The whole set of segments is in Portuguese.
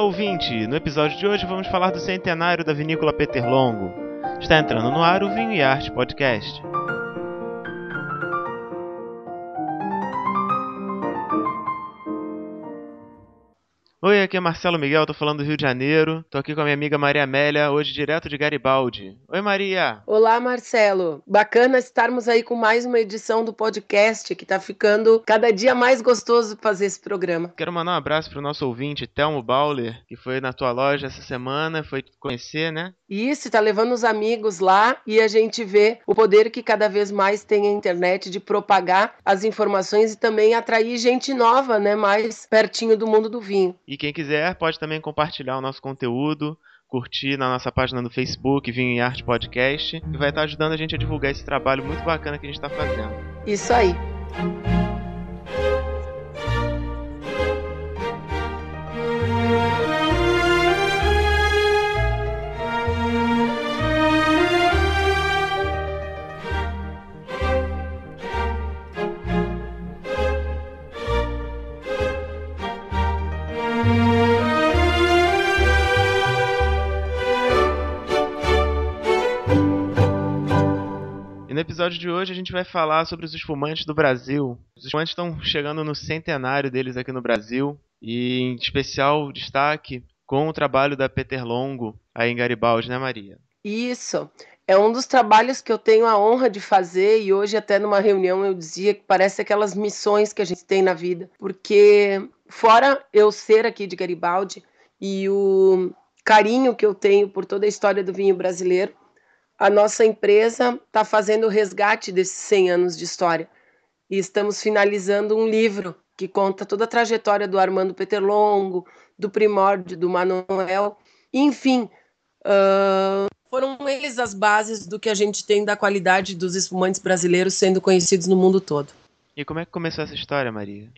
Olá, ouvinte! No episódio de hoje vamos falar do centenário da vinícola Peter Longo. Está entrando no ar o Vinho e Arte Podcast. Oi, aqui é Marcelo Miguel, tô falando do Rio de Janeiro. Tô aqui com a minha amiga Maria Amélia, hoje direto de Garibaldi. Oi, Maria! Olá, Marcelo. Bacana estarmos aí com mais uma edição do podcast, que tá ficando cada dia mais gostoso fazer esse programa. Quero mandar um abraço pro nosso ouvinte, Telmo Bauler, que foi na tua loja essa semana, foi te conhecer, né? Isso, tá levando os amigos lá e a gente vê o poder que cada vez mais tem a internet de propagar as informações e também atrair gente nova, né, mais pertinho do mundo do vinho. E quem quiser pode também compartilhar o nosso conteúdo, curtir na nossa página do Facebook, Vinho e Arte Podcast, e vai estar ajudando a gente a divulgar esse trabalho muito bacana que a gente está fazendo. Isso aí. Episódio de hoje a gente vai falar sobre os espumantes do Brasil. Os espumantes estão chegando no centenário deles aqui no Brasil, e em especial destaque com o trabalho da Peter Longo aí em Garibaldi, né, Maria? Isso. É um dos trabalhos que eu tenho a honra de fazer e hoje até numa reunião eu dizia que parece aquelas missões que a gente tem na vida, porque fora eu ser aqui de Garibaldi e o carinho que eu tenho por toda a história do vinho brasileiro, a nossa empresa está fazendo o resgate desses 100 anos de história e estamos finalizando um livro que conta toda a trajetória do Armando Peterlongo, do Primórdio, do Manuel, enfim, uh, foram eles as bases do que a gente tem da qualidade dos espumantes brasileiros sendo conhecidos no mundo todo. E como é que começou essa história, Maria?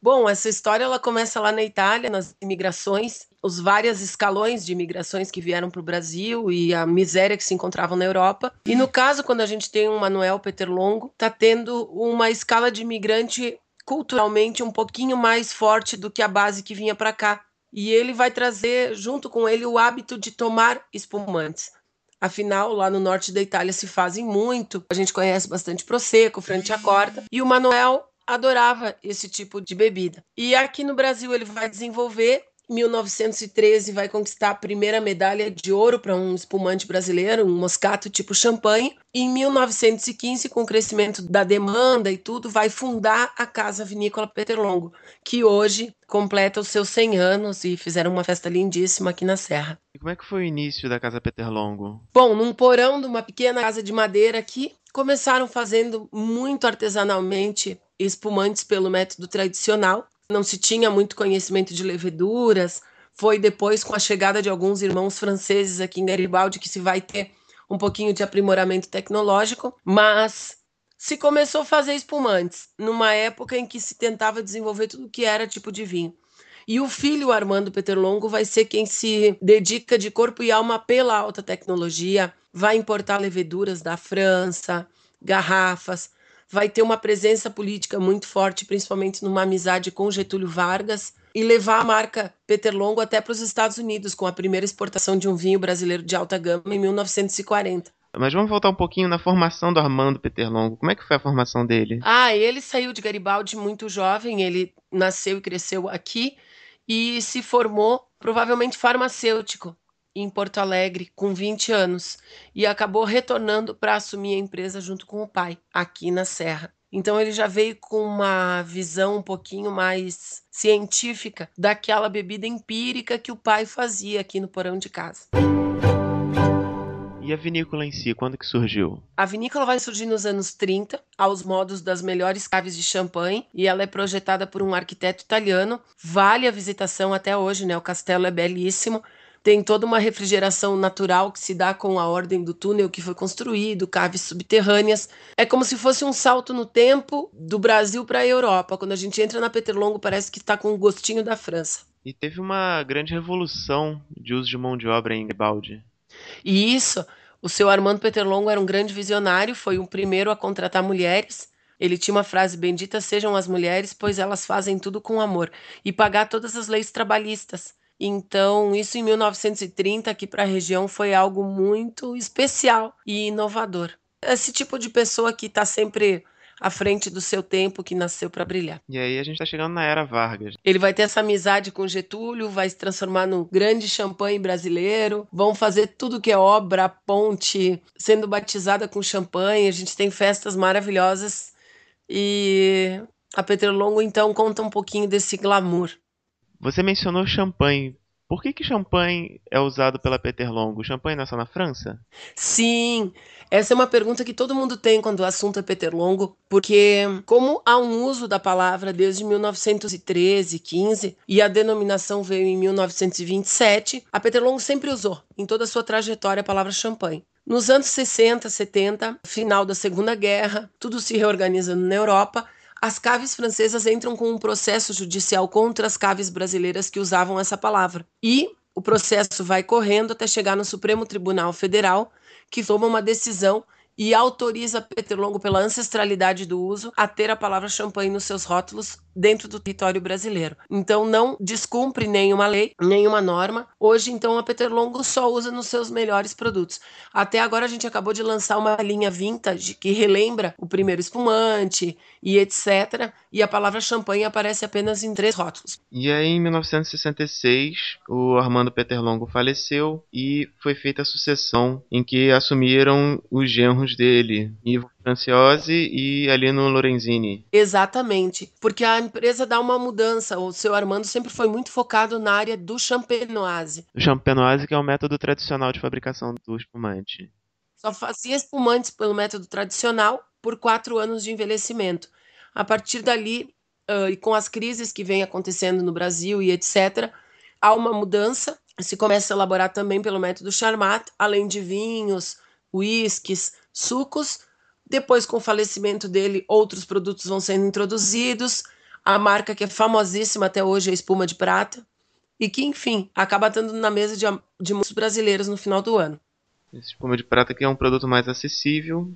Bom, essa história ela começa lá na Itália, nas imigrações, os vários escalões de imigrações que vieram para o Brasil e a miséria que se encontravam na Europa. E no caso, quando a gente tem um Manuel Peterlongo, está tendo uma escala de imigrante culturalmente um pouquinho mais forte do que a base que vinha para cá. E ele vai trazer junto com ele o hábito de tomar espumantes. Afinal, lá no norte da Itália se fazem muito. A gente conhece bastante Prosecco, Franciacorta. E o Manuel adorava esse tipo de bebida. E aqui no Brasil ele vai desenvolver. Em 1913 vai conquistar a primeira medalha de ouro para um espumante brasileiro, um moscato tipo champanhe. E em 1915, com o crescimento da demanda e tudo, vai fundar a Casa Vinícola Peterlongo, que hoje completa os seus 100 anos e fizeram uma festa lindíssima aqui na Serra. E como é que foi o início da Casa Peterlongo? Bom, num porão de uma pequena casa de madeira aqui, começaram fazendo muito artesanalmente espumantes pelo método tradicional. Não se tinha muito conhecimento de leveduras. Foi depois, com a chegada de alguns irmãos franceses aqui em Garibaldi, que se vai ter um pouquinho de aprimoramento tecnológico. Mas se começou a fazer espumantes numa época em que se tentava desenvolver tudo que era tipo de vinho. E o filho Armando Peterlongo vai ser quem se dedica de corpo e alma pela alta tecnologia, vai importar leveduras da França, garrafas, vai ter uma presença política muito forte, principalmente numa amizade com Getúlio Vargas, e levar a marca Peterlongo até para os Estados Unidos, com a primeira exportação de um vinho brasileiro de alta gama em 1940. Mas vamos voltar um pouquinho na formação do Armando Peterlongo. Como é que foi a formação dele? Ah, ele saiu de Garibaldi muito jovem, ele nasceu e cresceu aqui e se formou provavelmente farmacêutico em Porto Alegre com 20 anos e acabou retornando para assumir a empresa junto com o pai, aqui na Serra. Então ele já veio com uma visão um pouquinho mais científica daquela bebida empírica que o pai fazia aqui no porão de casa. E a vinícola em si, quando que surgiu? A vinícola vai surgir nos anos 30, aos modos das melhores caves de champanhe, e ela é projetada por um arquiteto italiano. Vale a visitação até hoje, né? O castelo é belíssimo tem toda uma refrigeração natural que se dá com a ordem do túnel que foi construído, caves subterrâneas. É como se fosse um salto no tempo do Brasil para a Europa. Quando a gente entra na Peterlongo, parece que está com um gostinho da França. E teve uma grande revolução de uso de mão de obra em Garibaldi. E isso, o seu Armando Peterlongo era um grande visionário, foi o primeiro a contratar mulheres. Ele tinha uma frase: Benditas sejam as mulheres, pois elas fazem tudo com amor, e pagar todas as leis trabalhistas Então, isso em 1930 aqui para a região foi algo muito especial e inovador. Esse tipo de pessoa que está sempre à frente do seu tempo, que nasceu para brilhar. E aí a gente está chegando na era Vargas. Ele vai ter essa amizade com Getúlio, vai se transformar num grande champanhe brasileiro, vão fazer tudo que é obra, ponte, sendo batizada com champanhe. A gente tem festas maravilhosas e a Petrolongo então conta um pouquinho desse glamour. Você mencionou champanhe. Por que, que champanhe é usado pela Peter Longo? Champanhe não é na França? Sim, essa é uma pergunta que todo mundo tem quando o assunto é Peter Longo, porque como há um uso da palavra desde 1913, 15 e a denominação veio em 1927, a Peter Longo sempre usou em toda a sua trajetória a palavra champanhe. Nos anos 60, 70, final da Segunda Guerra, tudo se reorganizando na Europa as caves francesas entram com um processo judicial contra as caves brasileiras que usavam essa palavra. E o processo vai correndo até chegar no Supremo Tribunal Federal, que toma uma decisão e autoriza Petrolongo, pela ancestralidade do uso, a ter a palavra champanhe nos seus rótulos dentro do território brasileiro. Então não descumpre nenhuma lei, nenhuma norma. Hoje, então, a Petrolongo só usa nos seus melhores produtos. Até agora a gente acabou de lançar uma linha vintage que relembra o primeiro espumante e etc. E a palavra champanhe aparece apenas em três rótulos. E aí, em 1966, o Armando Peterlongo faleceu e foi feita a sucessão em que assumiram os genros dele, Ivo Franciose e Alino Lorenzini. Exatamente, porque a empresa dá uma mudança. O seu Armando sempre foi muito focado na área do champenoise. O champenoise que é o método tradicional de fabricação do espumante. Só fazia espumantes pelo método tradicional por quatro anos de envelhecimento. A partir dali, uh, e com as crises que vêm acontecendo no Brasil e etc., há uma mudança. Se começa a elaborar também pelo método Charmat, além de vinhos, uísques, sucos. Depois, com o falecimento dele, outros produtos vão sendo introduzidos. A marca que é famosíssima até hoje é a Espuma de Prata. E que, enfim, acaba estando na mesa de, de muitos brasileiros no final do ano. Esse espuma de prata aqui é um produto mais acessível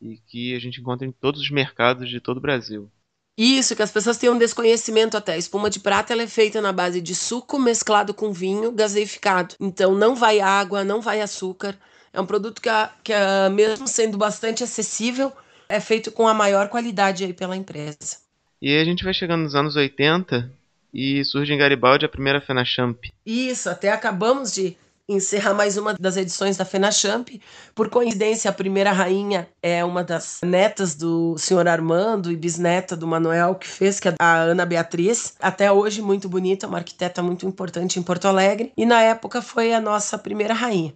e que a gente encontra em todos os mercados de todo o Brasil. Isso, que as pessoas têm um desconhecimento até. A espuma de prata ela é feita na base de suco mesclado com vinho gaseificado. Então não vai água, não vai açúcar. É um produto que, a, que a, mesmo sendo bastante acessível, é feito com a maior qualidade aí pela empresa. E aí a gente vai chegando nos anos 80 e surge em Garibaldi a primeira FenaChamp. Isso, até acabamos de encerrar mais uma das edições da FenaChamp. Por coincidência, a primeira rainha é uma das netas do senhor Armando e bisneta do Manuel que fez, que é a Ana Beatriz. Até hoje muito bonita, uma arquiteta muito importante em Porto Alegre. E na época foi a nossa primeira rainha.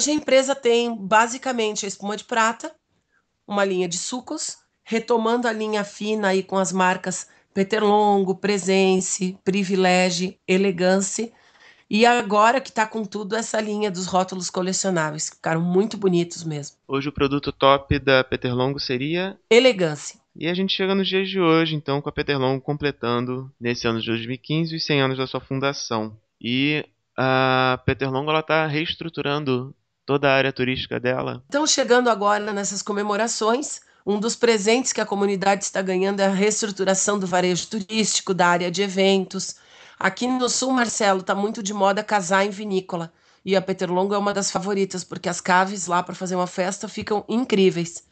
Hoje a empresa tem basicamente a espuma de prata, uma linha de sucos, retomando a linha fina aí com as marcas Peterlongo, Presence, Privilege, Elegance. E agora que está com tudo essa linha dos rótulos colecionáveis, que ficaram muito bonitos mesmo. Hoje o produto top da Peterlongo seria Elegância. E a gente chega nos dias de hoje, então, com a Peterlongo completando, nesse ano de 2015, os 100 anos da sua fundação. E a Peterlongo está reestruturando toda a área turística dela. Então, chegando agora nessas comemorações, um dos presentes que a comunidade está ganhando é a reestruturação do varejo turístico, da área de eventos. Aqui no sul, Marcelo, está muito de moda casar em vinícola. E a Peterlongo é uma das favoritas, porque as caves lá para fazer uma festa ficam incríveis.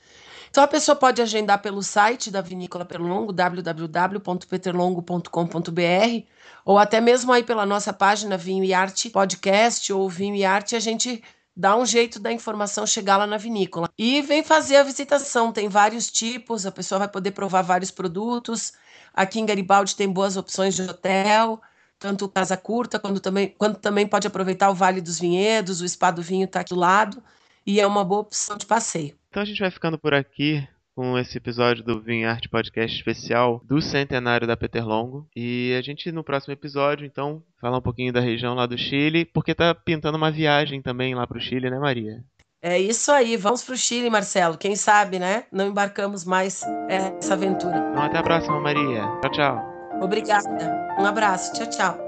Então a pessoa pode agendar pelo site da Vinícola Peterlongo, www.peterlongo.com.br, ou até mesmo aí pela nossa página Vinho e Arte Podcast ou Vinho e Arte, a gente dá um jeito da informação chegar lá na vinícola. E vem fazer a visitação, tem vários tipos, a pessoa vai poder provar vários produtos. Aqui em Garibaldi tem boas opções de hotel, tanto casa curta, quanto também, quanto também pode aproveitar o Vale dos Vinhedos, o Spa do Vinho está aqui do lado, e é uma boa opção de passeio. Então a gente vai ficando por aqui com esse episódio do Vinho Arte Podcast especial do centenário da Peterlongo. E a gente no próximo episódio, então, falar um pouquinho da região lá do Chile, porque tá pintando uma viagem também lá pro Chile, né, Maria? É isso aí, vamos pro Chile, Marcelo. Quem sabe, né? Não embarcamos mais essa aventura. Então até a próxima, Maria. Tchau, tchau. Obrigada. Um abraço. Tchau, tchau.